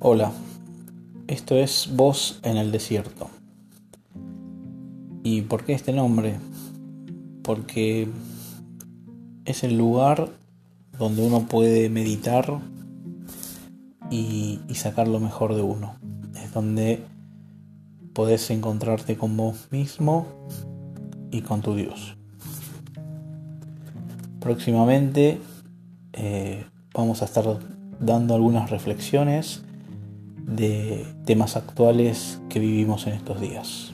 Hola, esto es Voz en el Desierto. ¿Y por qué este nombre? Porque es el lugar donde uno puede meditar y, sacar lo mejor de uno. Es donde podés encontrarte con vos mismo y con tu Dios. Próximamente eh, vamos a estar dando algunas reflexiones de temas actuales que vivimos en estos días.